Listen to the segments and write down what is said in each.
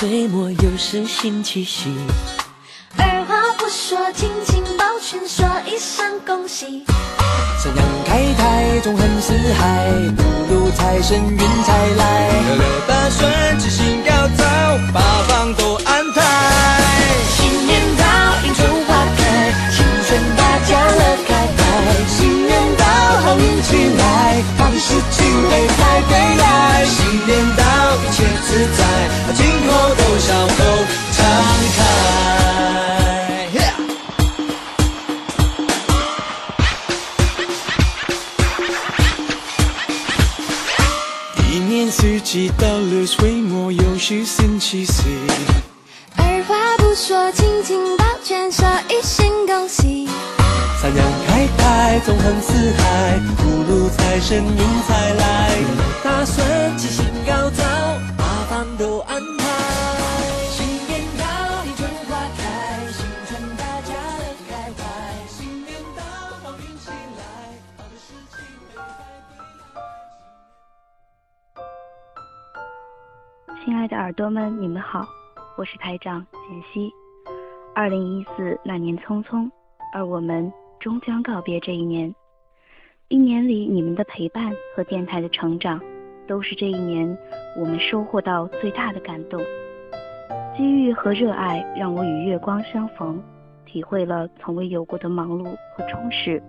岁末，又是新气息。二话不说，紧紧抱拳，说一声恭喜。三阳开泰，纵横四海，福禄财神运财来。六六大顺，七星高照，八方都安泰。新年到，迎春花开，新春大家乐开怀。新年到，好运起来，好事情对财对来。新年到，自在，今后都笑口常开。一年四季到了岁末，又是星期四。二话不说，紧紧抱拳，说一声恭喜。三阳开泰，纵横四海，福禄财神迎财来。大顺，吉星高都安泰。新年到，迎春花开，新春大家乐开怀。新年到，好运起来，好的事情对财对来。亲爱的耳朵们，你们好，我是台长简溪。二零一四那年匆匆，而我们终将告别这一年。一年里你们的陪伴和电台的成长，都是这一年我们收获到最大的感动。机遇和热爱让我与月光相逢，体会了从未有过的忙碌和充实。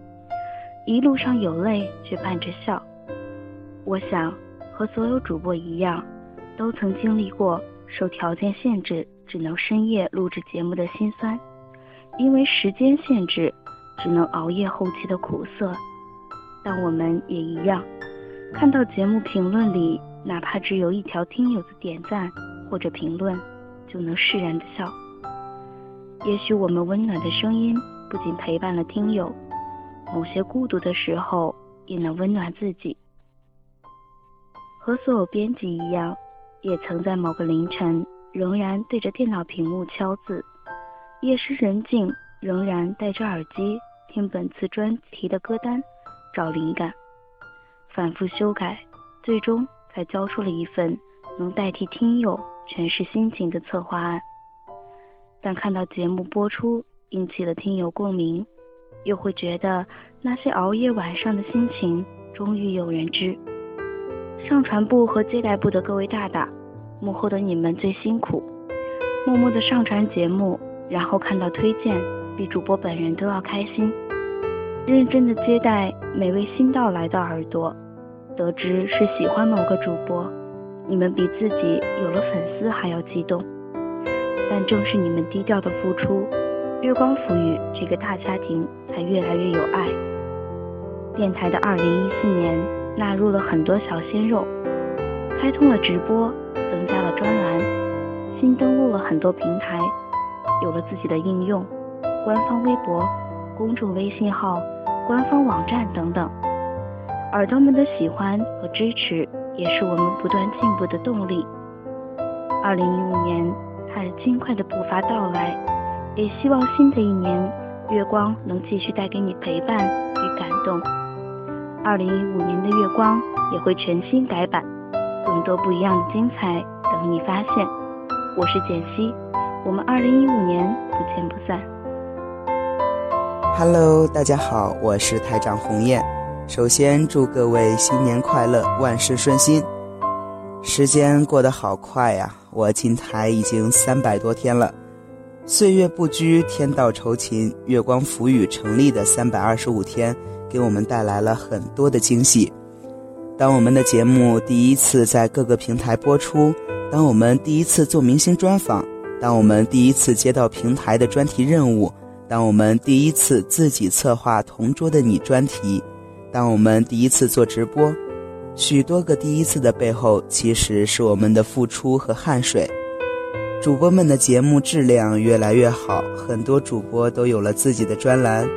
一路上有泪，却伴着笑。我想和所有主播一样。都曾经历过受条件限制只能深夜录制节目的辛酸，因为时间限制只能熬夜后期的苦涩。但我们也一样，看到节目评论里哪怕只有一条听友的点赞或者评论，就能释然的笑。也许我们温暖的声音不仅陪伴了听友，某些孤独的时候也能温暖自己。和所有编辑一样。也曾在某个凌晨，仍然对着电脑屏幕敲字；夜深人静，仍然戴着耳机听本次专题的歌单，找灵感，反复修改，最终才交出了一份能代替听友诠释心情的策划案。但看到节目播出，引起了听友共鸣，又会觉得那些熬夜晚上的心情，终于有人知。上传部和接待部的各位大大，幕后的你们最辛苦，默默的上传节目，然后看到推荐，比主播本人都要开心。认真的接待每位新到来的耳朵，得知是喜欢某个主播，你们比自己有了粉丝还要激动。但正是你们低调的付出，月光抚育这个大家庭才越来越有爱。电台的二零一四年。纳入了很多小鲜肉，开通了直播，增加了专栏，新登录了很多平台，有了自己的应用、官方微博、公众微信号、官方网站等等。耳朵们的喜欢和支持，也是我们不断进步的动力。二零一五年，它的轻快的步伐到来，也希望新的一年，月光能继续带给你陪伴与感动。二零一五年的月光也会全新改版，更多不一样的精彩等你发现。我是简溪，我们二零一五年不见不散。Hello，大家好，我是台长鸿雁。首先祝各位新年快乐，万事顺心。时间过得好快呀，我进台已经三百多天了。岁月不居，天道酬勤，月光浮语成立的三百二十五天。给我们带来了很多的惊喜。当我们的节目第一次在各个平台播出，当我们第一次做明星专访，当我们第一次接到平台的专题任务，当我们第一次自己策划《同桌的你》专题，当我们第一次做直播，许多个第一次的背后，其实是我们的付出和汗水。主播们的节目质量越来越好，很多主播都有了自己的专栏。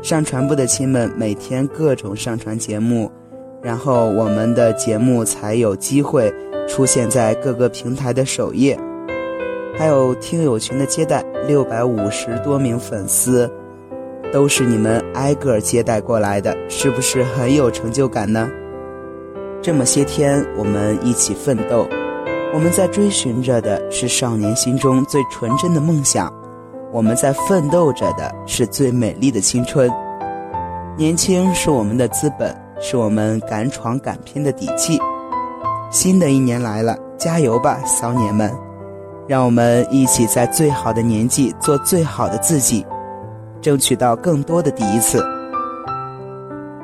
上传部的亲们每天各种上传节目，然后我们的节目才有机会出现在各个平台的首页。还有听友群的接待，六百五十多名粉丝，都是你们挨个接待过来的，是不是很有成就感呢？这么些天我们一起奋斗，我们在追寻着的是少年心中最纯真的梦想，我们在奋斗着的是最美丽的青春。年轻是我们的资本，是我们敢闯敢拼的底气。新的一年来了，加油吧，骚年们！让我们一起在最好的年纪做最好的自己，争取到更多的第一次。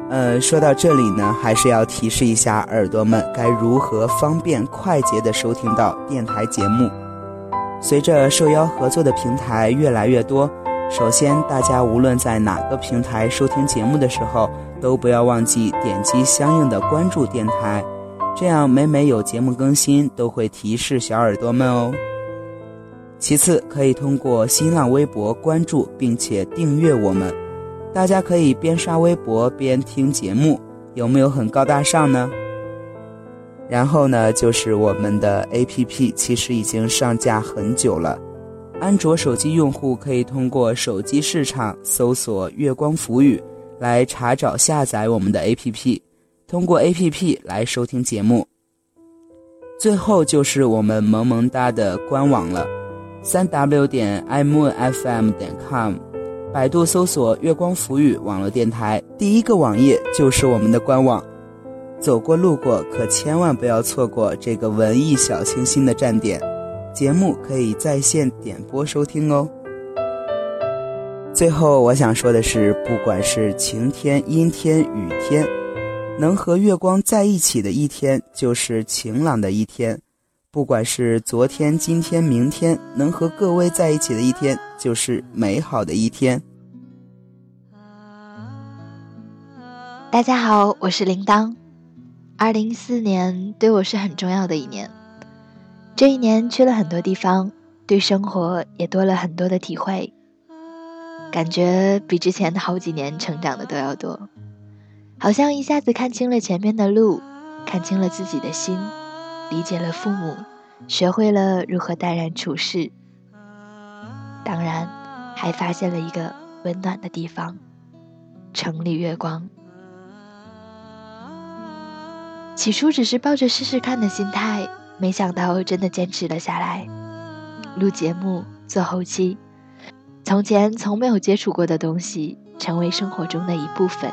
呃，说到这里呢，还是要提示一下耳朵们该如何方便快捷地收听到电台节目。随着受邀合作的平台越来越多，首先大家无论在哪个平台收听节目的时候，都不要忘记点击相应的关注电台，这样每每有节目更新都会提示小耳朵们哦。其次，可以通过新浪微博关注并且订阅我们。大家可以边刷微博边听节目，有没有很高大上呢？然后呢，就是我们的 APP，其实已经上架很久了。安卓手机用户可以通过手机市场搜索“月光浮语”来查找下载我们的 APP，通过 APP 来收听节目。最后就是我们萌萌哒的官网了，三 W 点 iMoonFM 点 com。百度搜索“月光浮语”网络电台，第一个网页就是我们的官网。走过路过，可千万不要错过这个文艺小清新的站点。节目可以在线点播收听哦。最后，我想说的是，不管是晴天、阴天、雨天，能和月光在一起的一天，就是晴朗的一天。不管是昨天、今天、明天，能和各位在一起的一天，就是美好的一天。大家好，我是铃铛。二零一四年对我是很重要的一年，这一年去了很多地方，对生活也多了很多的体会，感觉比之前的好几年成长的都要多，好像一下子看清了前面的路，看清了自己的心。理解了父母，学会了如何待人处事，当然还发现了一个温暖的地方——城里月光。起初只是抱着试试看的心态，没想到真的坚持了下来。录节目、做后期，从前从没有接触过的东西，成为生活中的一部分。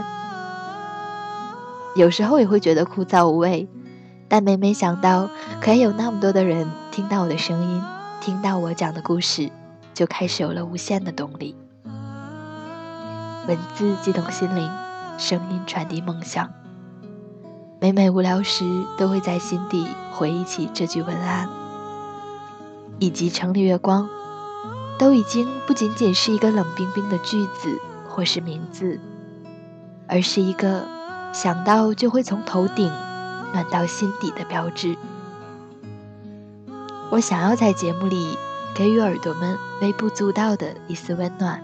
有时候也会觉得枯燥无味。但每每想到可以有那么多的人听到我的声音，听到我讲的故事，就开始有了无限的动力。文字激动心灵，声音传递梦想。每每无聊时，都会在心底回忆起这句文案，以及城里月光，都已经不仅仅是一个冷冰冰的句子或是名字，而是一个想到就会从头顶。暖到心底的标志。我想要在节目里给予耳朵们微不足道的一丝温暖，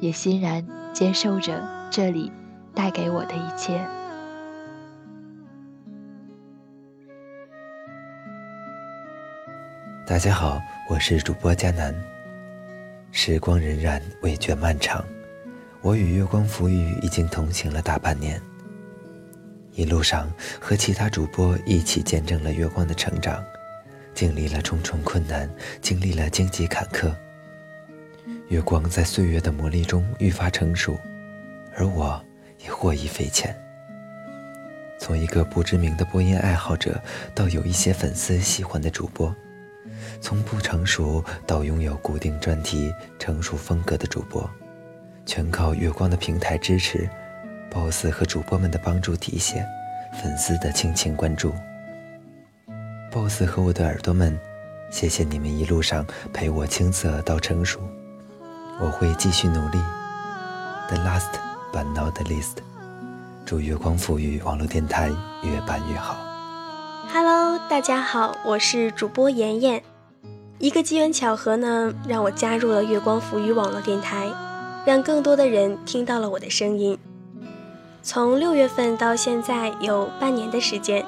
也欣然接受着这里带给我的一切。大家好，我是主播佳楠。时光荏苒，未觉漫长，我与月光浮语已经同行了大半年。一路上和其他主播一起见证了月光的成长，经历了重重困难，经历了荆棘坎坷。月光在岁月的磨砺中愈发成熟，而我也获益匪浅。从一个不知名的播音爱好者，到有一些粉丝喜欢的主播；从不成熟到拥有固定专题、成熟风格的主播，全靠月光的平台支持。Boss 和主播们的帮助提携，粉丝的倾情关注。boss 和我的耳朵们，谢谢你们一路上陪我青涩到成熟，我会继续努力。The last but not the least，祝月光赋予网络电台越办越好。Hello，大家好，我是主播妍妍。一个机缘巧合呢，让我加入了月光浮语网络电台，让更多的人听到了我的声音。从六月份到现在有半年的时间，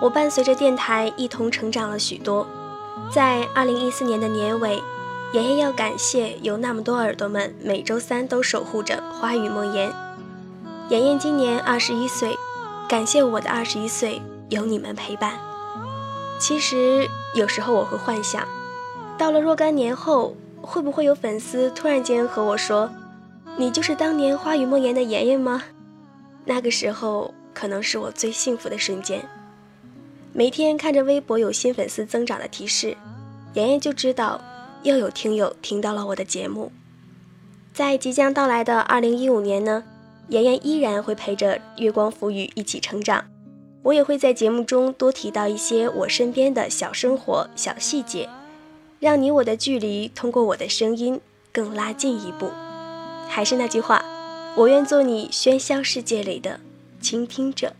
我伴随着电台一同成长了许多。在二零一四年的年尾，妍妍要感谢有那么多耳朵们每周三都守护着花语梦言。妍妍今年二十一岁，感谢我的二十一岁有你们陪伴。其实有时候我会幻想，到了若干年后，会不会有粉丝突然间和我说：“你就是当年花语梦言的妍妍吗？”那个时候可能是我最幸福的瞬间。每天看着微博有新粉丝增长的提示，妍妍就知道又有听友听到了我的节目。在即将到来的二零一五年呢，妍妍依然会陪着月光浮语一起成长。我也会在节目中多提到一些我身边的小生活、小细节，让你我的距离通过我的声音更拉近一步。还是那句话，我愿做你喧嚣世界里的倾听者。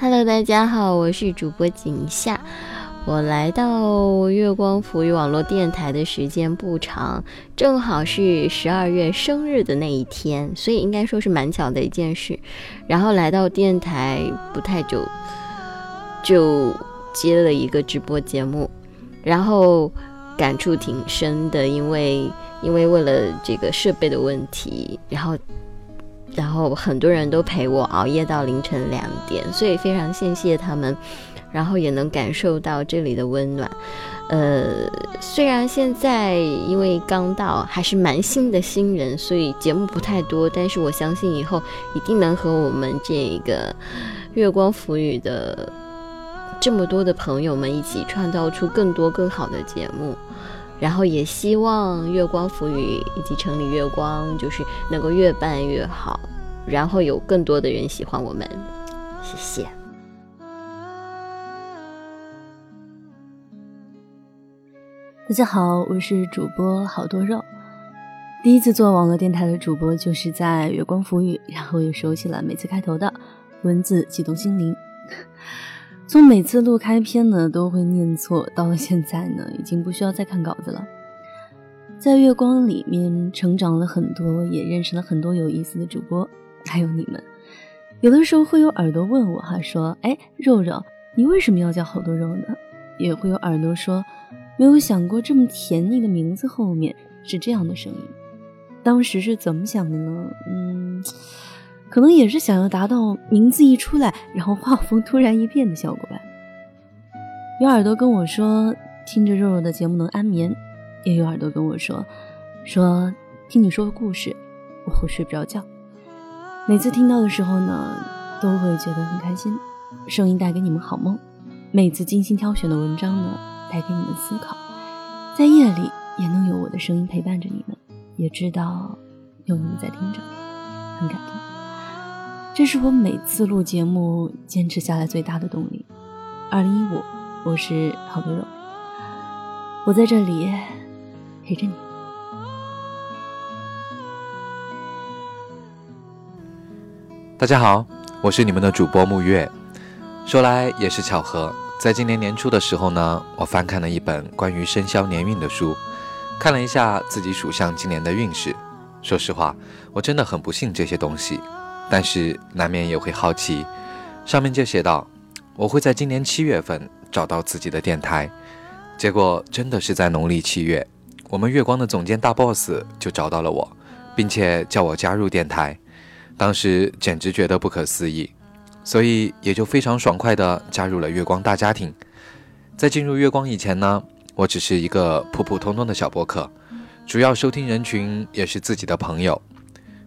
Hello，大家好，我是主播景夏。我来到月光浮语网络电台的时间不长，正好是十二月生日的那一天，所以应该说是蛮巧的一件事。然后来到电台不太久，就接了一个直播节目，然后感触挺深的，因为因为为了这个设备的问题，然后然后很多人都陪我熬夜到凌晨两点，所以非常谢谢他们。然后也能感受到这里的温暖，呃，虽然现在因为刚到，还是蛮新的新人，所以节目不太多，但是我相信以后一定能和我们这个月光浮语的这么多的朋友们一起创造出更多更好的节目，然后也希望月光浮语以及城里月光就是能够越办越好，然后有更多的人喜欢我们，谢谢。大家好，我是主播好多肉。第一次做网络电台的主播，就是在月光浮语，然后也熟悉了每次开头的文字，激动心灵。从每次录开篇呢，都会念错，到了现在呢，已经不需要再看稿子了。在月光里面成长了很多，也认识了很多有意思的主播，还有你们。有的时候会有耳朵问我哈，说：“哎，肉肉，你为什么要叫好多肉呢？”也会有耳朵说。没有想过这么甜腻的名字后面是这样的声音，当时是怎么想的呢？嗯，可能也是想要达到名字一出来，然后画风突然一变的效果吧。有耳朵跟我说，听着肉肉的节目能安眠；也有耳朵跟我说，说听你说故事我会睡不着觉。每次听到的时候呢，都会觉得很开心，声音带给你们好梦。每次精心挑选的文章呢。带给你们思考，在夜里也能有我的声音陪伴着你们，也知道有你们在听着，很感动。这是我每次录节目坚持下来最大的动力。二零一五，我是好多肉，我在这里陪着你。大家好，我是你们的主播木月。说来也是巧合。在今年年初的时候呢，我翻看了一本关于生肖年运的书，看了一下自己属相今年的运势。说实话，我真的很不信这些东西，但是难免也会好奇。上面就写道，我会在今年七月份找到自己的电台。结果真的是在农历七月，我们月光的总监大 boss 就找到了我，并且叫我加入电台。当时简直觉得不可思议。所以也就非常爽快地加入了月光大家庭。在进入月光以前呢，我只是一个普普通通的小播客，主要收听人群也是自己的朋友。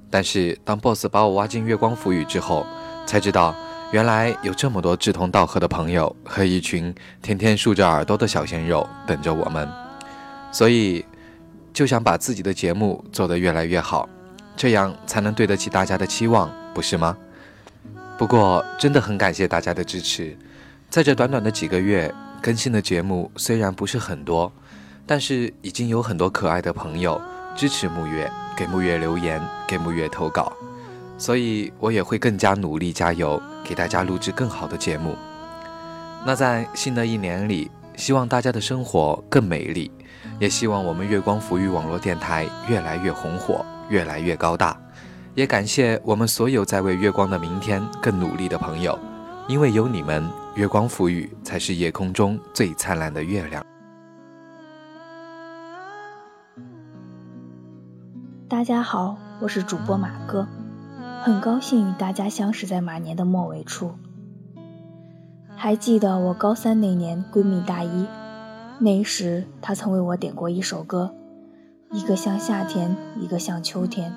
但是当 boss 把我挖进月光浮语之后，才知道原来有这么多志同道合的朋友和一群天天竖着耳朵的小鲜肉等着我们。所以就想把自己的节目做得越来越好，这样才能对得起大家的期望，不是吗？不过，真的很感谢大家的支持。在这短短的几个月，更新的节目虽然不是很多，但是已经有很多可爱的朋友支持木月，给木月留言，给木月投稿。所以，我也会更加努力加油，给大家录制更好的节目。那在新的一年里，希望大家的生活更美丽，也希望我们月光浮育网络电台越来越红火，越来越高大。也感谢我们所有在为月光的明天更努力的朋友，因为有你们，月光浮语才是夜空中最灿烂的月亮。大家好，我是主播马哥，很高兴与大家相识在马年的末尾处。还记得我高三那年，闺蜜大一，那时她曾为我点过一首歌，一个像夏天，一个像秋天，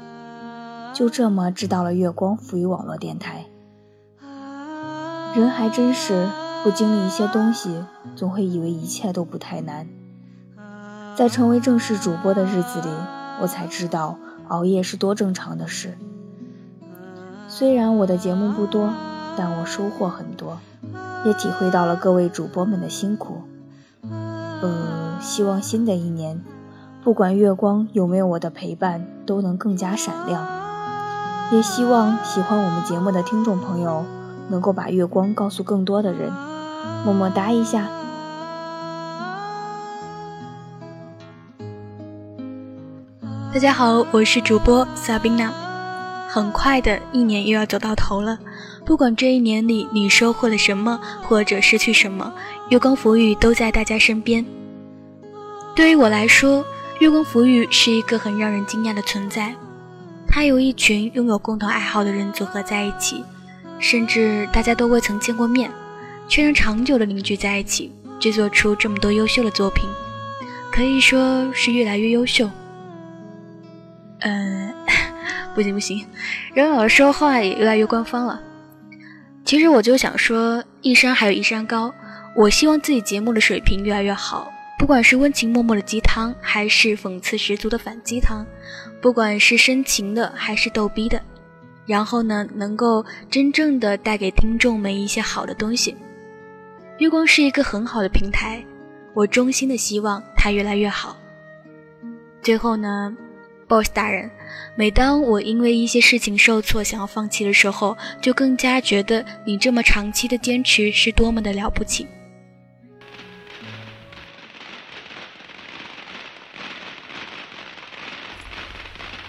就这么知道了月光赋予网络电台。人还真是不经历一些东西，总会以为一切都不太难。在成为正式主播的日子里，我才知道熬夜是多正常的事。虽然我的节目不多，但我收获很多，也体会到了各位主播们的辛苦。呃，希望新的一年，不管月光有没有我的陪伴，都能更加闪亮。也希望喜欢我们节目的听众朋友，能够把月光告诉更多的人。么么哒一下。大家好，我是主播 Sabina。很快的一年又要走到头了，不管这一年里你收获了什么，或者失去什么，月光浮语都在大家身边。对于我来说，月光浮语是一个很让人惊讶的存在。它由一群拥有共同爱好的人组合在一起，甚至大家都未曾见过面，却能长久的凝聚在一起，制作出这么多优秀的作品，可以说是越来越优秀。嗯，不行不行，人老师说话也越来越官方了。其实我就想说，一山还有一山高。我希望自己节目的水平越来越好，不管是温情脉脉的鸡汤，还是讽刺十足的反鸡汤，不管是深情的还是逗逼的，然后呢，能够真正的带给听众们一些好的东西。月光是一个很好的平台，我衷心的希望它越来越好。最后呢。Boss 大人，每当我因为一些事情受挫，想要放弃的时候，就更加觉得你这么长期的坚持是多么的了不起。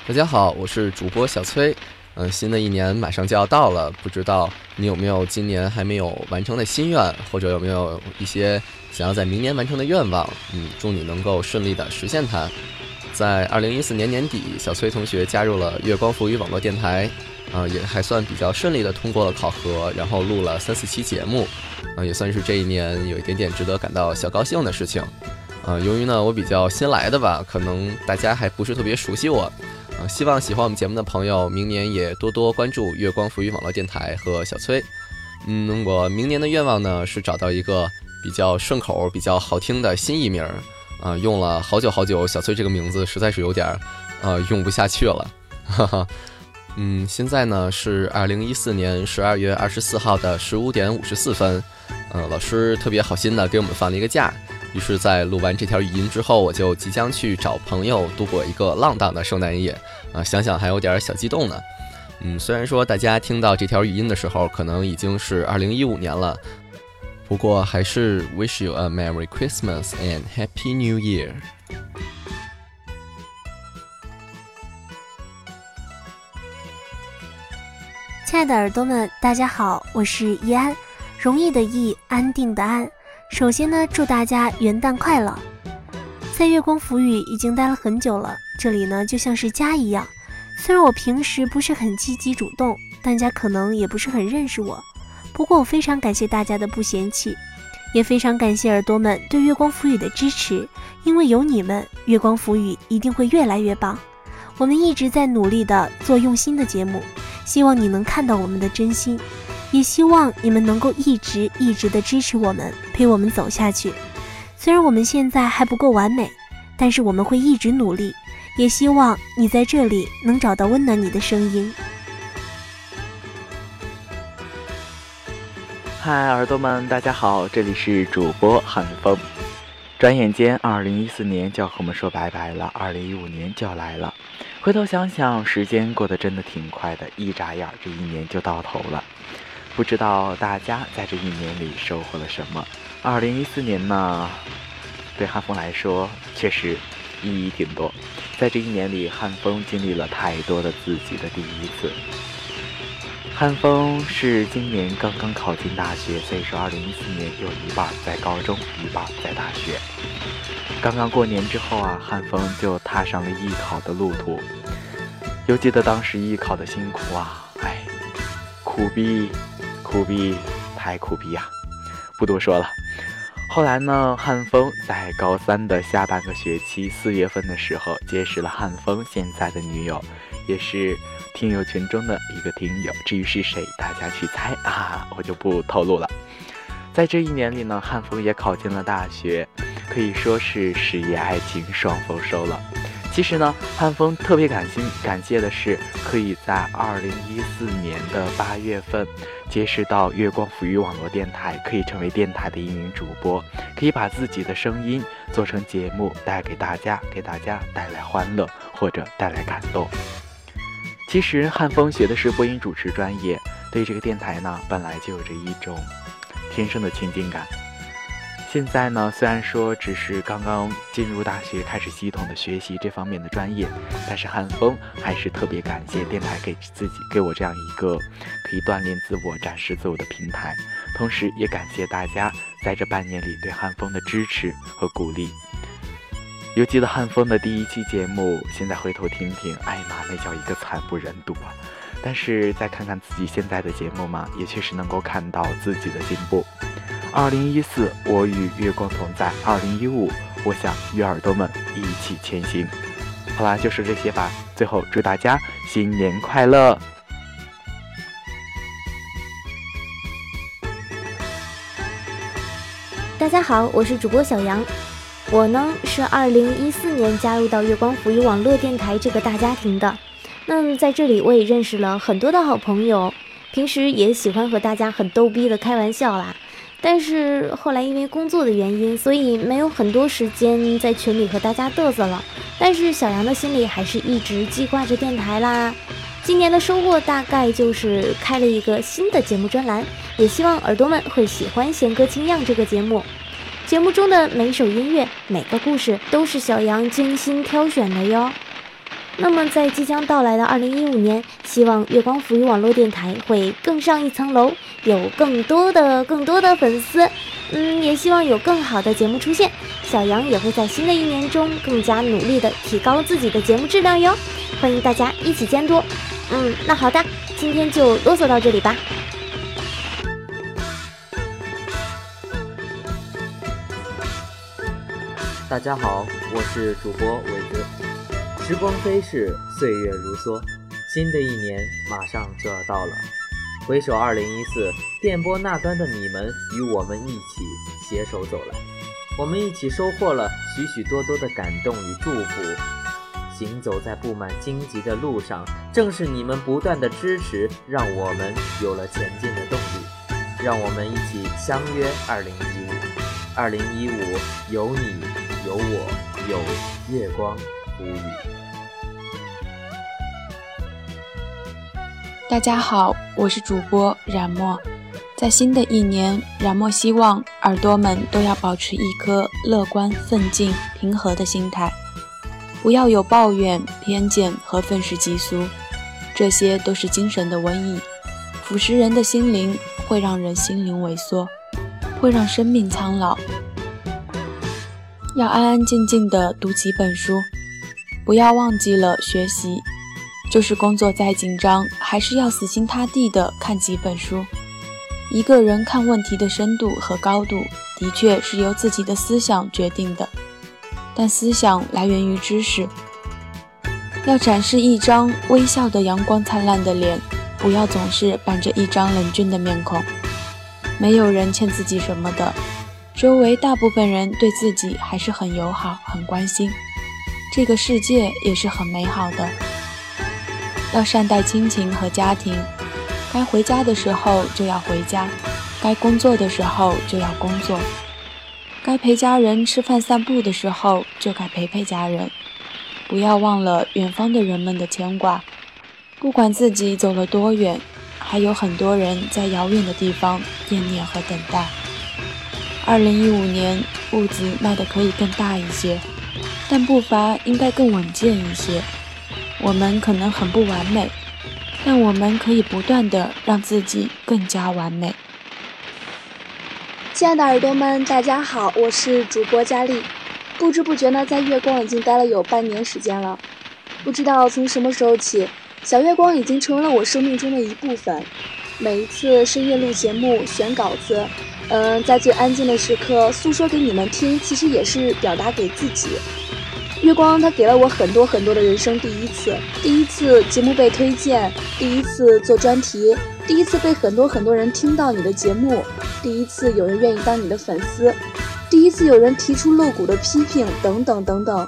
大家好，我是主播小崔。嗯，新的一年马上就要到了，不知道你有没有今年还没有完成的心愿，或者有没有一些想要在明年完成的愿望？嗯，祝你能够顺利的实现它。在二零一四年年底，小崔同学加入了月光浮语网络电台，啊，也还算比较顺利的通过了考核，然后录了三四期节目，啊，也算是这一年有一点点值得感到小高兴的事情。啊，由于呢我比较新来的吧，可能大家还不是特别熟悉我，啊，希望喜欢我们节目的朋友，明年也多多关注月光浮语网络电台和小崔。嗯，我明年的愿望呢是找到一个比较顺口、比较好听的新艺名。啊，用了好久好久，小崔这个名字实在是有点儿，呃，用不下去了。哈哈，嗯，现在呢是二零一四年十二月二十四号的十五点五十四分，呃，老师特别好心的给我们放了一个假，于是，在录完这条语音之后，我就即将去找朋友度过一个浪荡的圣诞夜，啊，想想还有点小激动呢。嗯，虽然说大家听到这条语音的时候，可能已经是二零一五年了。不过还是 wish you a merry Christmas and happy New Year。亲爱的耳朵们，大家好，我是易安，容易的易，安定的安。首先呢，祝大家元旦快乐！在月光浮语已经待了很久了，这里呢就像是家一样。虽然我平时不是很积极主动，大家可能也不是很认识我。不过我非常感谢大家的不嫌弃，也非常感谢耳朵们对月光浮语的支持，因为有你们，月光浮语一定会越来越棒。我们一直在努力的做用心的节目，希望你能看到我们的真心，也希望你们能够一直一直的支持我们，陪我们走下去。虽然我们现在还不够完美，但是我们会一直努力，也希望你在这里能找到温暖你的声音。嗨，耳朵们，大家好，这里是主播韩风。转眼间，二零一四年就要和我们说拜拜了，二零一五年就要来了。回头想想，时间过得真的挺快的，一眨眼，这一年就到头了。不知道大家在这一年里收获了什么？二零一四年呢，对汉风来说确实意义挺多。在这一年里，汉风经历了太多的自己的第一次。汉风是今年刚刚考进大学，所以说二零一四年有一半在高中，一半在大学。刚刚过年之后啊，汉风就踏上了艺考的路途。犹记得当时艺考的辛苦啊，哎，苦逼，苦逼，太苦逼呀！不多说了。后来呢，汉风在高三的下半个学期四月份的时候，结识了汉风现在的女友，也是听友群中的一个听友。至于是谁，大家去猜啊，我就不透露了。在这一年里呢，汉风也考进了大学，可以说是事业爱情双丰收了。其实呢，汉风特别感心感谢的是，可以在二零一四年的八月份，结识到月光抚育网络电台，可以成为电台的一名主播，可以把自己的声音做成节目，带给大家，给大家带来欢乐或者带来感动。其实汉风学的是播音主持专业，对这个电台呢，本来就有着一种天生的亲近感。现在呢，虽然说只是刚刚进入大学，开始系统的学习这方面的专业，但是汉风还是特别感谢电台给自己给我这样一个可以锻炼自我、展示自我的平台，同时也感谢大家在这半年里对汉风的支持和鼓励。犹记得汉风的第一期节目，现在回头听听，哎妈，那叫一个惨不忍睹啊！但是再看看自己现在的节目嘛，也确实能够看到自己的进步。二零一四，我与月光同在；二零一五，我想与耳朵们一起前行。好啦，就说这些吧。最后，祝大家新年快乐！大家好，我是主播小杨。我呢是二零一四年加入到月光抚育网络电台这个大家庭的。那在这里，我也认识了很多的好朋友，平时也喜欢和大家很逗逼的开玩笑啦。但是后来因为工作的原因，所以没有很多时间在群里和大家嘚瑟了。但是小杨的心里还是一直记挂着电台啦。今年的收获大概就是开了一个新的节目专栏，也希望耳朵们会喜欢《弦歌清样》这个节目。节目中的每首音乐、每个故事都是小杨精心挑选的哟。那么在即将到来的二零一五年，希望月光浮育网络电台会更上一层楼。有更多的、更多的粉丝，嗯，也希望有更好的节目出现。小杨也会在新的一年中更加努力的提高自己的节目质量哟。欢迎大家一起监督。嗯，那好的，今天就啰嗦到这里吧。大家好，我是主播伟子。时光飞逝，岁月如梭，新的一年马上就要到了。回首二零一四，电波那端的你们与我们一起携手走来，我们一起收获了许许多多的感动与祝福。行走在布满荆棘的路上，正是你们不断的支持，让我们有了前进的动力。让我们一起相约二零一五，二零一五有你有我有月光无语。大家好，我是主播冉墨。在新的一年，冉墨希望耳朵们都要保持一颗乐观、奋进、平和的心态，不要有抱怨、偏见和愤世嫉俗，这些都是精神的瘟疫，腐蚀人的心灵，会让人心灵萎缩，会让生命苍老。要安安静静的读几本书，不要忘记了学习。就是工作再紧张，还是要死心塌地的看几本书。一个人看问题的深度和高度，的确是由自己的思想决定的。但思想来源于知识。要展示一张微笑的阳光灿烂的脸，不要总是板着一张冷峻的面孔。没有人欠自己什么的，周围大部分人对自己还是很友好、很关心。这个世界也是很美好的。要善待亲情和家庭，该回家的时候就要回家，该工作的时候就要工作，该陪家人吃饭散步的时候就该陪陪家人。不要忘了远方的人们的牵挂，不管自己走了多远，还有很多人在遥远的地方惦念和等待。二零一五年，步子迈得可以更大一些，但步伐应该更稳健一些。我们可能很不完美，但我们可以不断的让自己更加完美。亲爱的耳朵们，大家好，我是主播佳丽。不知不觉呢，在月光已经待了有半年时间了。不知道从什么时候起，小月光已经成为了我生命中的一部分。每一次深夜录节目、选稿子，嗯，在最安静的时刻诉说给你们听，其实也是表达给自己。月光，它给了我很多很多的人生第一次：第一次节目被推荐，第一次做专题，第一次被很多很多人听到你的节目，第一次有人愿意当你的粉丝，第一次有人提出露骨的批评，等等等等。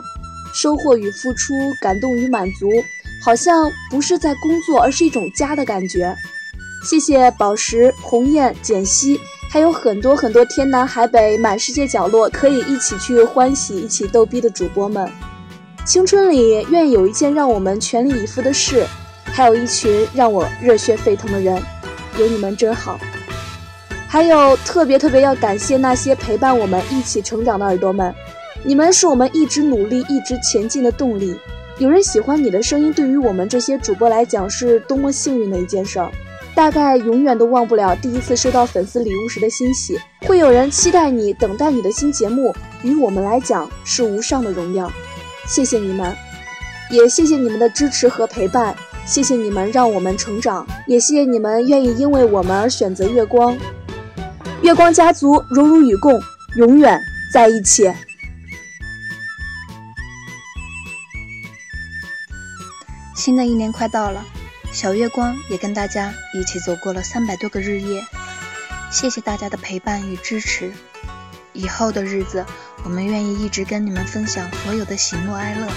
收获与付出，感动与满足，好像不是在工作，而是一种家的感觉。谢谢宝石、鸿雁、简溪，还有很多很多天南海北、满世界角落可以一起去欢喜、一起逗逼的主播们。青春里愿有一件让我们全力以赴的事，还有一群让我热血沸腾的人，有你们真好。还有特别特别要感谢那些陪伴我们一起成长的耳朵们。你们是我们一直努力、一直前进的动力。有人喜欢你的声音，对于我们这些主播来讲，是多么幸运的一件事儿。大概永远都忘不了第一次收到粉丝礼物时的欣喜。会有人期待你、等待你的新节目，于我们来讲是无上的荣耀。谢谢你们，也谢谢你们的支持和陪伴。谢谢你们让我们成长，也谢谢你们愿意因为我们而选择月光。月光家族荣辱与共，永远在一起。新的一年快到了，小月光也跟大家一起走过了三百多个日夜，谢谢大家的陪伴与支持。以后的日子，我们愿意一直跟你们分享所有的喜怒哀乐。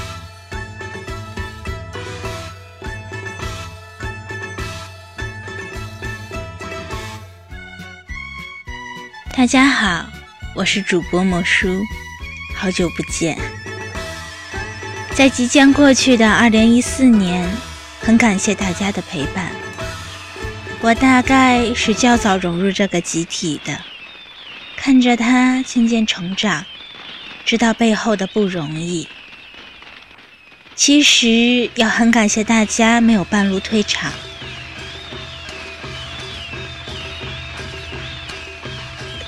大家好，我是主播莫叔，好久不见。在即将过去的二零一四年，很感谢大家的陪伴。我大概是较早融入这个集体的，看着他渐渐成长，知道背后的不容易。其实要很感谢大家没有半路退场。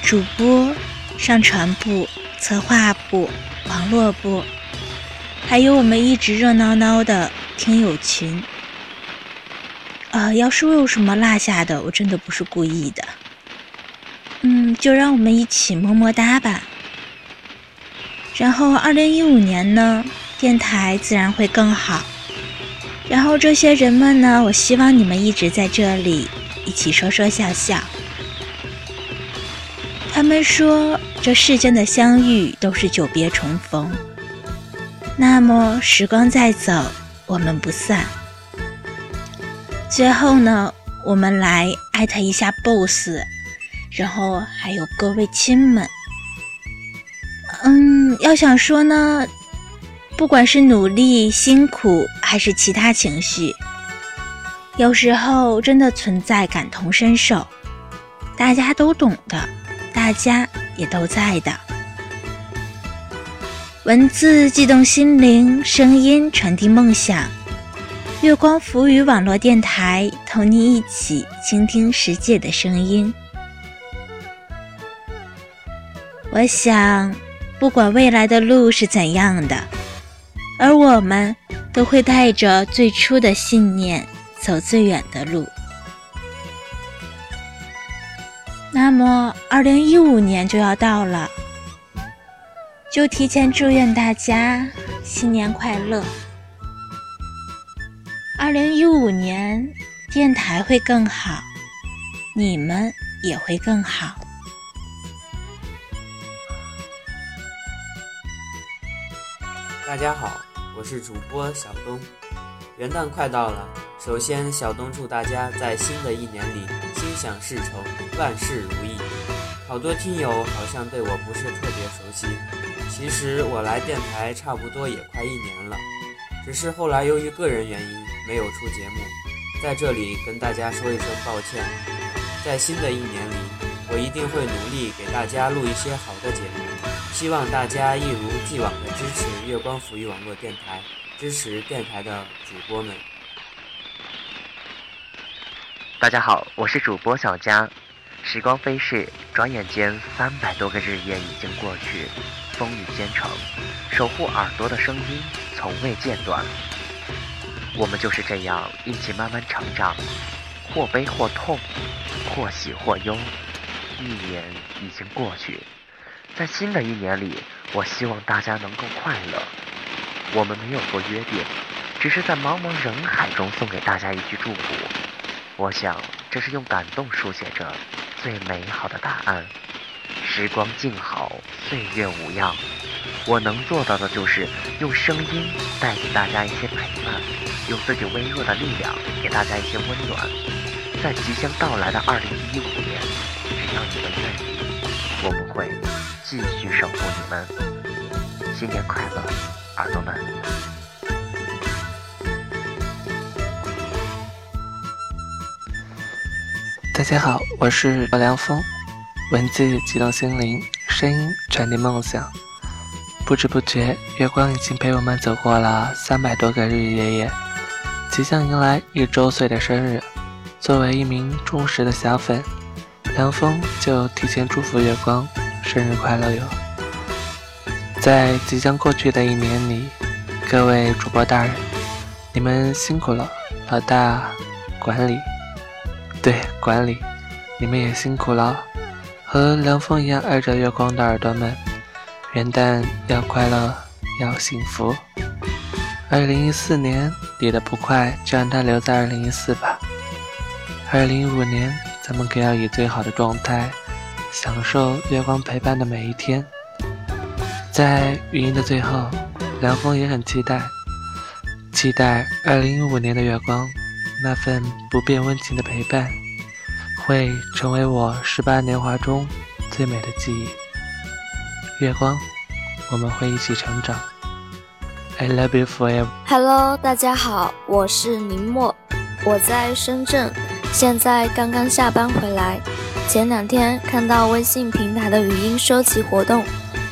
主播、上传部、策划部、网络部。还有我们一直热闹闹的听友群，呃，要是我有什么落下的，我真的不是故意的。嗯，就让我们一起么么哒吧。然后，二零一五年呢，电台自然会更好。然后这些人们呢，我希望你们一直在这里，一起说说笑笑。他们说，这世间的相遇都是久别重逢。那么时光在走，我们不散。最后呢，我们来艾特一下 BOSS，然后还有各位亲们。嗯，要想说呢，不管是努力、辛苦，还是其他情绪，有时候真的存在感同身受，大家都懂的，大家也都在的。文字悸动心灵，声音传递梦想。月光浮语网络电台，同你一起倾听世界的声音。我想，不管未来的路是怎样的，而我们都会带着最初的信念，走最远的路。那么，二零一五年就要到了。就提前祝愿大家新年快乐！二零一五年电台会更好，你们也会更好。大家好，我是主播小东。元旦快到了，首先小东祝大家在新的一年里心想事成，万事如意。好多听友好像对我不是特别熟悉。其实我来电台差不多也快一年了，只是后来由于个人原因没有出节目，在这里跟大家说一声抱歉。在新的一年里，我一定会努力给大家录一些好的节目，希望大家一如既往的支持月光抚育网络电台，支持电台的主播们。大家好，我是主播小佳。时光飞逝，转眼间三百多个日夜已经过去。风雨兼程，守护耳朵的声音从未间断。我们就是这样一起慢慢成长，或悲或痛，或喜或忧。一年已经过去，在新的一年里，我希望大家能够快乐。我们没有做约定，只是在茫茫人海中送给大家一句祝福。我想，这是用感动书写着最美好的答案。时光静好，岁月无恙。我能做到的就是用声音带给大家一些陪伴，用自己微弱的力量给大家一些温暖。在即将到来的二零一五年，只要你们愿意，我们会继续守护你们。新年快乐，耳朵们！大家好，我是梁峰。文字激动心灵，声音传递梦想。不知不觉，月光已经陪我们走过了三百多个日日夜夜，即将迎来一周岁的生日。作为一名忠实的小粉，梁峰就提前祝福月光生日快乐哟！在即将过去的一年里，各位主播大人，你们辛苦了。老大，管理，对，管理，你们也辛苦了。和凉风一样爱着月光的耳朵们，元旦要快乐，要幸福。二零一四年你的不快，就让它留在二零一四吧。二零一五年，咱们可要以最好的状态，享受月光陪伴的每一天。在语音的最后，凉风也很期待，期待二零一五年的月光，那份不变温情的陪伴。会成为我十八年华中最美的记忆。月光，我们会一起成长。I love you forever。Hello，大家好，我是林墨，我在深圳，现在刚刚下班回来。前两天看到微信平台的语音收集活动，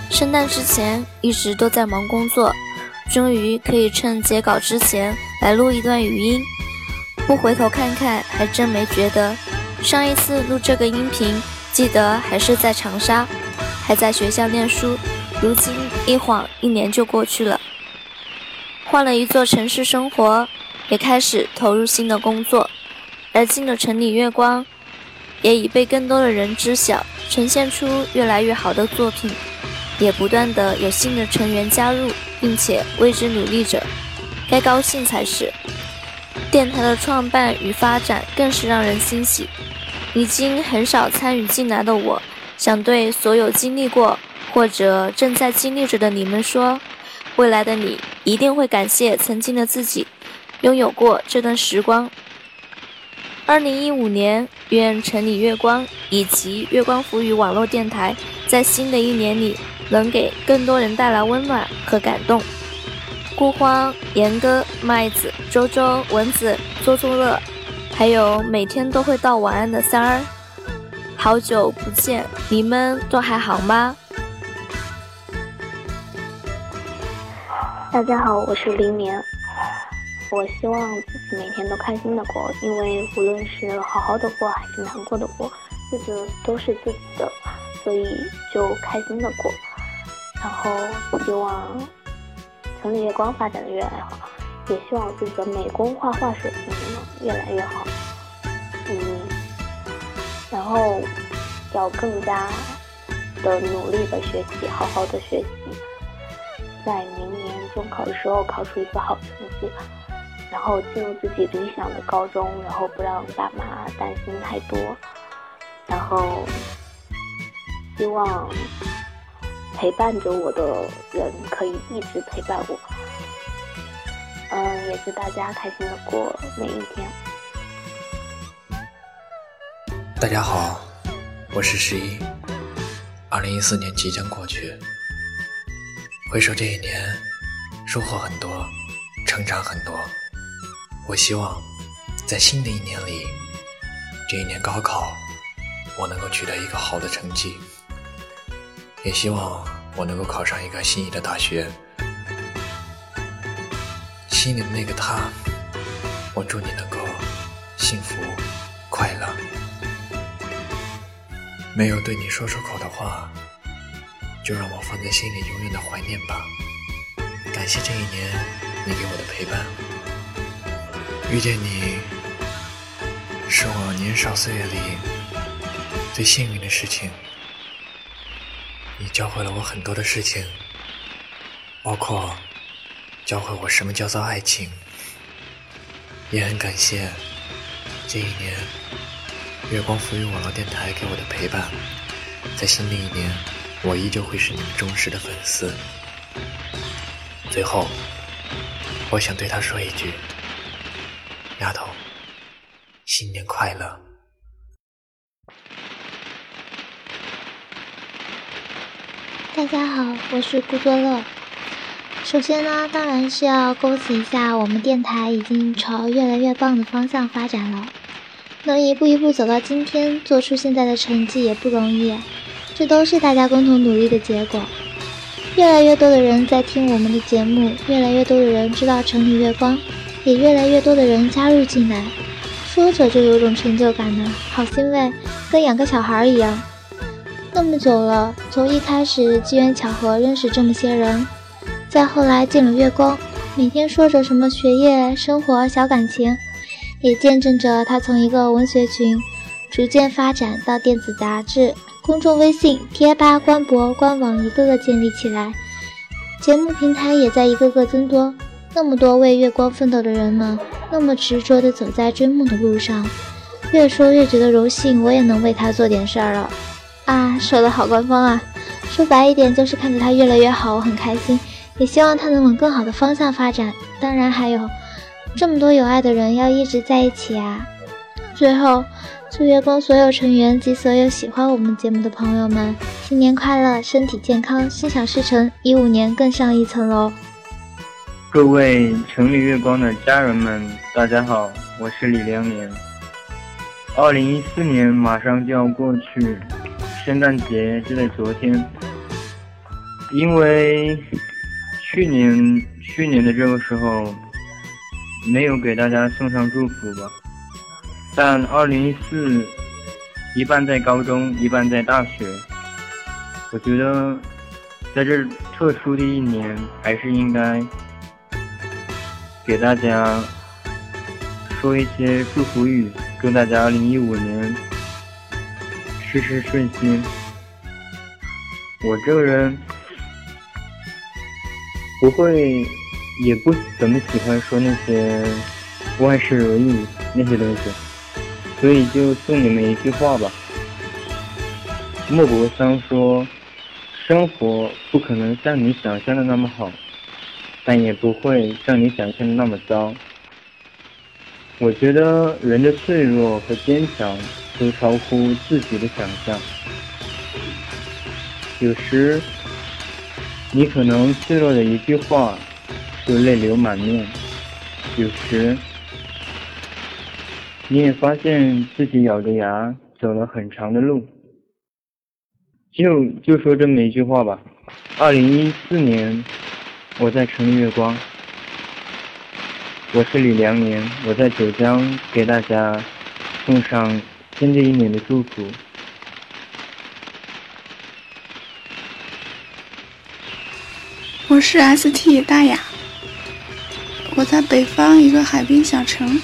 圣诞之前一直都在忙工作，终于可以趁截稿之前来录一段语音。不回头看看，还真没觉得。上一次录这个音频，记得还是在长沙，还在学校念书。如今一晃一年就过去了，换了一座城市生活，也开始投入新的工作。而今的城里月光，也已被更多的人知晓，呈现出越来越好的作品，也不断的有新的成员加入，并且为之努力着，该高兴才是。电台的创办与发展更是让人欣喜。已经很少参与进来的我，想对所有经历过或者正在经历着的你们说：未来的你一定会感谢曾经的自己，拥有过这段时光。二零一五年，愿城里月光以及月光浮语网络电台在新的一年里能给更多人带来温暖和感动。孤荒、严哥、麦子、周周、蚊子、做做乐，还有每天都会道晚安的三儿，好久不见，你们都还好吗？大家好，我是林眠。我希望自己每天都开心的过，因为无论是好好的过还是难过的过，日子都是自己的，所以就开心的过。然后希望。城里月光发展的越来越好，也希望自己的美工画画水平能越来越好。嗯，然后要更加的努力的学习，好好的学习，在明年中考的时候考出一个好成绩，然后进入自己理想的高中，然后不让爸妈担心太多，然后希望。陪伴着我的人可以一直陪伴我，嗯，也祝大家开心的过每一天。大家好，我是十一。二零一四年即将过去，回首这一年，收获很多，成长很多。我希望在新的一年里，这一年高考，我能够取得一个好的成绩。也希望我能够考上一个心仪的大学，心里的那个他，我祝你能够幸福快乐。没有对你说出口的话，就让我放在心里永远的怀念吧。感谢这一年你给我的陪伴，遇见你。是我年少岁月里最幸运的事情。你教会了我很多的事情，包括教会我什么叫做爱情。也很感谢这一年月光浮云网络电台给我的陪伴。在新的一年，我依旧会是你们忠实的粉丝。最后，我想对他说一句：“丫头，新年快乐！”大家好，我是顾作乐。首先呢，当然是要恭喜一下我们电台已经朝越来越棒的方向发展了。能一步一步走到今天，做出现在的成绩也不容易，这都是大家共同努力的结果。越来越多的人在听我们的节目，越来越多的人知道城里月光，也越来越多的人加入进来，说着就有种成就感呢，好欣慰，跟养个小孩一样。那么久了，从一开始机缘巧合认识这么些人，再后来进了月光，每天说着什么学业、生活、小感情，也见证着他从一个文学群逐渐发展到电子杂志。公众微信、贴吧、官博、官网一个个建立起来，节目平台也在一个个增多。那么多为月光奋斗的人们，那么执着地走在追梦的路上，越说越觉得荣幸，我也能为他做点事儿了。啊，说的好官方啊！说白一点，就是看着他越来越好，我很开心，也希望他能往更好的方向发展。当然还有这么多有爱的人要一直在一起啊！最后。祝月光所有成员及所有喜欢我们节目的朋友们新年快乐，身体健康，心想事成，一五年更上一层楼。各位城里月光的家人们，大家好，我是李良年。二零一四年马上就要过去，圣诞节就在昨天。因为去年去年的这个时候没有给大家送上祝福吧。但二零一四，一半在高中，一半在大学。我觉得，在这特殊的一年，还是应该给大家说一些祝福语，祝大家二零一五年事事顺心。我这个人不会，也不怎么喜欢说那些万事如意那些东西。所以就送你们一句话吧。莫泊桑说：“生活不可能像你想象的那么好，但也不会像你想象的那么糟。”我觉得人的脆弱和坚强都超乎自己的想象。有时，你可能脆弱的一句话就泪流满面；有时，你也发现自己咬着牙走了很长的路，就就说这么一句话吧。二零一四年，我在城里月光，我是李良年，我在九江给大家送上新的一年的祝福。我是 ST 大雅，我在北方一个海滨小城。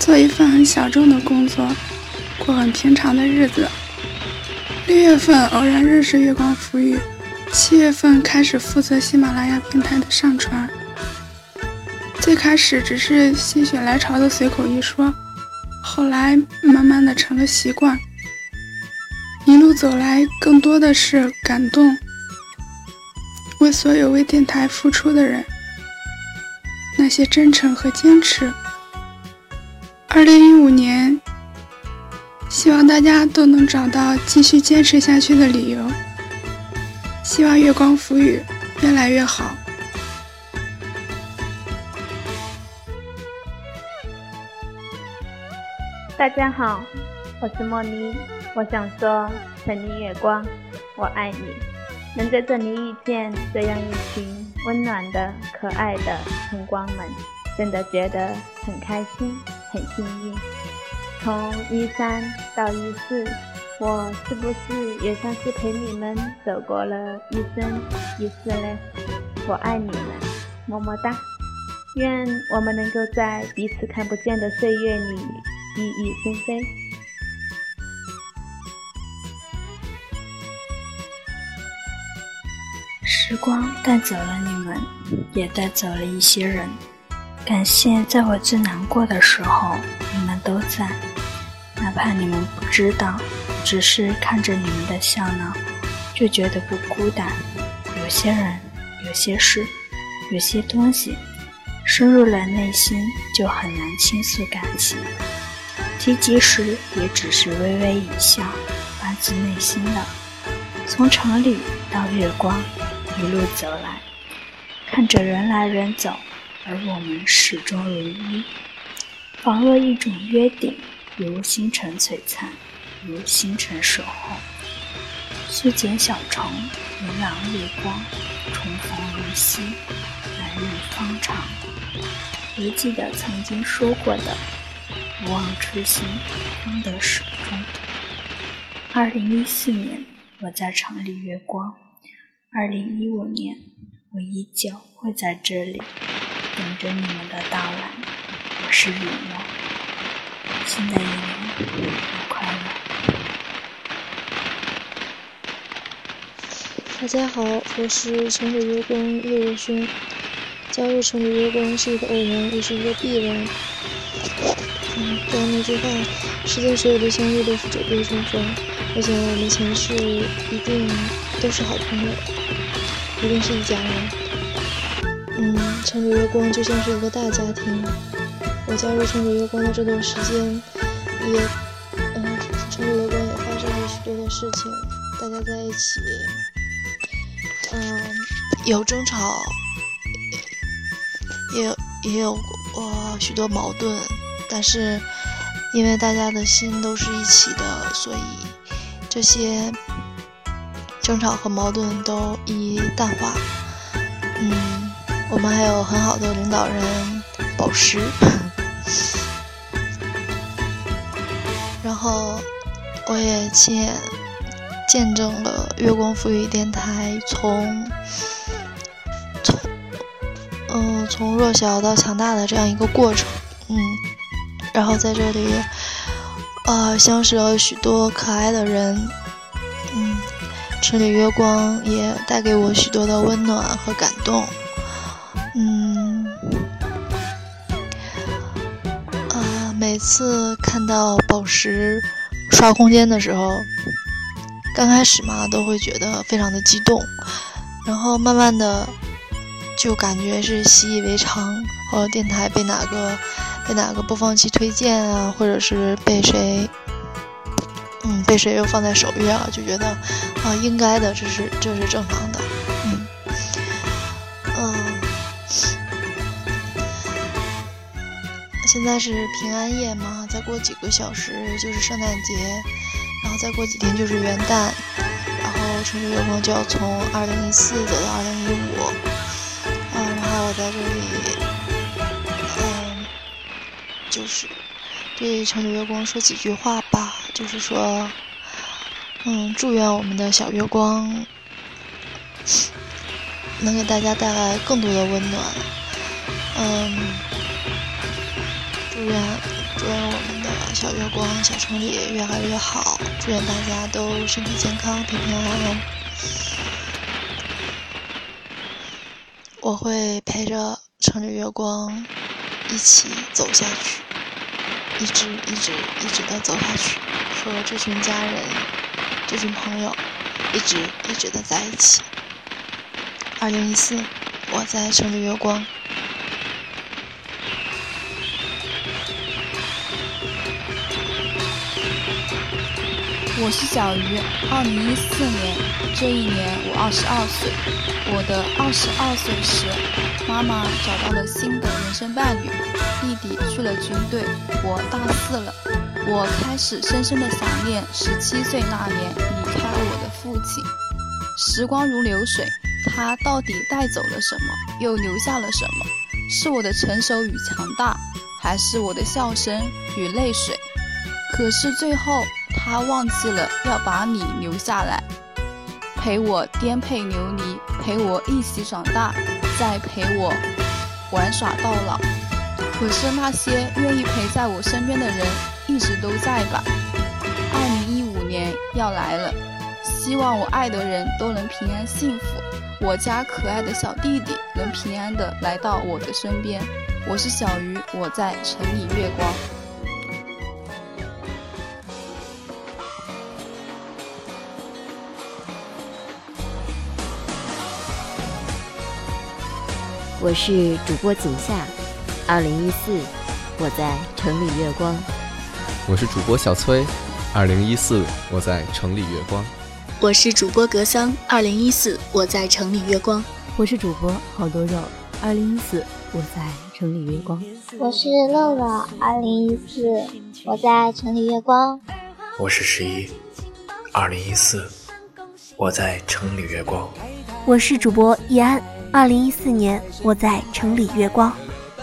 做一份很小众的工作，过很平常的日子。六月份偶然认识月光浮语，七月份开始负责喜马拉雅平台的上传。最开始只是心血来潮的随口一说，后来慢慢的成了习惯。一路走来，更多的是感动，为所有为电台付出的人，那些真诚和坚持。二零一五年，希望大家都能找到继续坚持下去的理由。希望月光浮语越来越好。大家好，我是莫妮，我想说，城里月光，我爱你。能在这里遇见这样一群温暖的、可爱的晨光们，真的觉得很开心。很幸运，从一三到一四，我是不是也算是陪你们走过了一生一世嘞？我爱你们，么么哒！愿我们能够在彼此看不见的岁月里熠熠生飞。时光带走了你们，也带走了一些人。感谢在我最难过的时候，你们都在，哪怕你们不知道，只是看着你们的笑闹，就觉得不孤单。有些人，有些事，有些东西。深入了内心，就很难倾诉感情。提及时，也只是微微一笑，发自内心的。从城里到月光，一路走来，看着人来人走，而我们始终如一，仿若一种约定，如星辰璀璨，如星辰守候。素简小虫，明朗月光，重逢如昔，来日方长。犹记得曾经说过的“不忘初心，方得始终”。二零一四年，我在城里月光；二零一五年，我依旧会在这里等着你们的到来。我是雨墨，新的一年快乐！大家好，我是城里月光叶若轩。加入城里月光是一个偶然，也是一个必然。嗯，还那句话，世间所有的相遇都是久别重逢。我想我们前世一定都是好朋友，一定是一家人。嗯，城里月光就像是一个大家庭。我加入城里月光的这段时间，也，嗯，城里月光也发生了许多的事情，大家在一起，嗯，有争吵。也有也有过许多矛盾，但是因为大家的心都是一起的，所以这些争吵和矛盾都一一淡化。嗯，我们还有很好的领导人宝石，然后我也亲眼见证了月光赋予电台从从。嗯，从弱小到强大的这样一个过程，嗯，然后在这里，呃，相识了许多可爱的人，城里月光也带给我许多的温暖和感动，嗯，啊，每次看到宝石刷空间的时候，刚开始嘛，都会觉得非常的激动，然后慢慢的。就感觉是习以为常，和电台被哪个被哪个播放器推荐啊，或者是被谁，嗯，被谁又放在首页了，就觉得啊，应该的，这是这是正常的，嗯嗯。现在是平安夜嘛，再过几个小时就是圣诞节，然后再过几天就是元旦，然后城市月光就要从二零一四走到二零一五。啊，然后我在这里，嗯，就是对城里月光说几句话吧，就是说，嗯，祝愿我们的小月光能给大家带来更多的温暖，嗯，祝愿祝愿我们的小月光小城里越来越好，祝愿大家都身体健康，平平安安。我会陪着乘着月光一起走下去，一直一直一直的走下去，和这群家人、这群朋友一直一直的在一起。二零一四，我在乘着月光。我是小鱼，二零一四年这一年我二十二岁。我的二十二岁时，妈妈找到了新的人生伴侣，弟弟去了军队，我大四了。我开始深深的想念十七岁那年离开我的父亲。时光如流水，他到底带走了什么，又留下了什么？是我的成熟与强大，还是我的笑声与泪水？可是最后。他忘记了要把你留下来，陪我颠沛流离，陪我一起长大，再陪我玩耍到老。可是那些愿意陪在我身边的人一直都在吧？二零一五年要来了，希望我爱的人都能平安幸福，我家可爱的小弟弟能平安的来到我的身边。我是小鱼，我在城里月光。我是主播景夏，二零一四，我在城里月光。我是主播小崔，二零一四，我在城里月光。我是主播格桑，二零一四，我在城里月光。我是主播好多肉，二零一四，我在城里月光。我是乐乐，二零一四，我在城里月光。我是十一，二零一四，我在城里月光。我是主播易安。二零一四年，我在城里月光。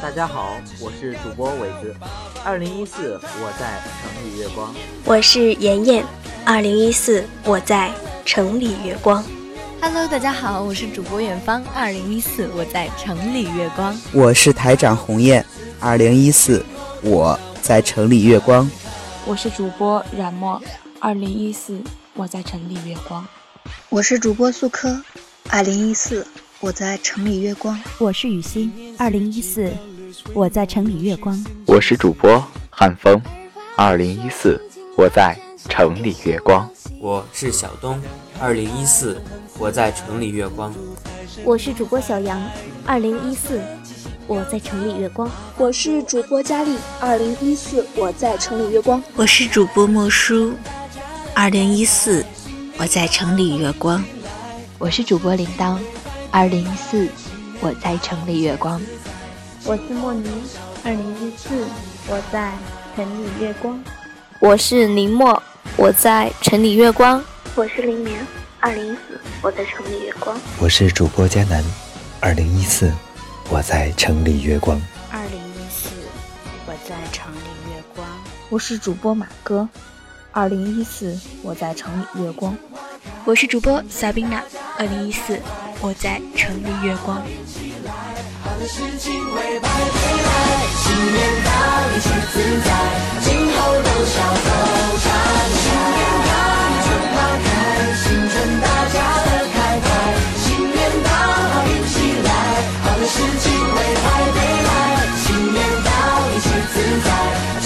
大家好，我是主播伟子。二零一四，我在城里月光。我是妍妍。二零一四，我在城里月光。Hello，大家好，我是主播远方。二零一四，我在城里月光。我是台长鸿雁。二零一四，我在城里月光。我是主播冉墨。二零一四，我在城里月光。我是主播素科。二零一四。我在城里月光，我是雨欣。二零一四，我在城里月光。我是主播汉风。二零一四，我在城里月光。我是小东。二零一四，我在城里月光。我是主播小杨。二零一四，我在城里月光。我是主播佳丽。二零一四，我在城里月光。我是主播莫叔。二零一四，我在城里月光。我是主播铃铛。二零一四，我在城里月光。我是莫妮。二零一四，我在城里月光。我是林墨，我在城里月光。我是林眠。二零一四，我在城里月光。我是主播佳楠。二零一四，我在城里月光。二零一四，我在城里月光。我是主播马哥。二零一四，我在城里月光。我是主播萨宾娜。二零一四。我在城里月光。事情会拜回来新年到一切自在今后都笑口常开新年到迎春花开新春大家乐开怀新年到好运气来好的事情会拜回来新年到一切自在。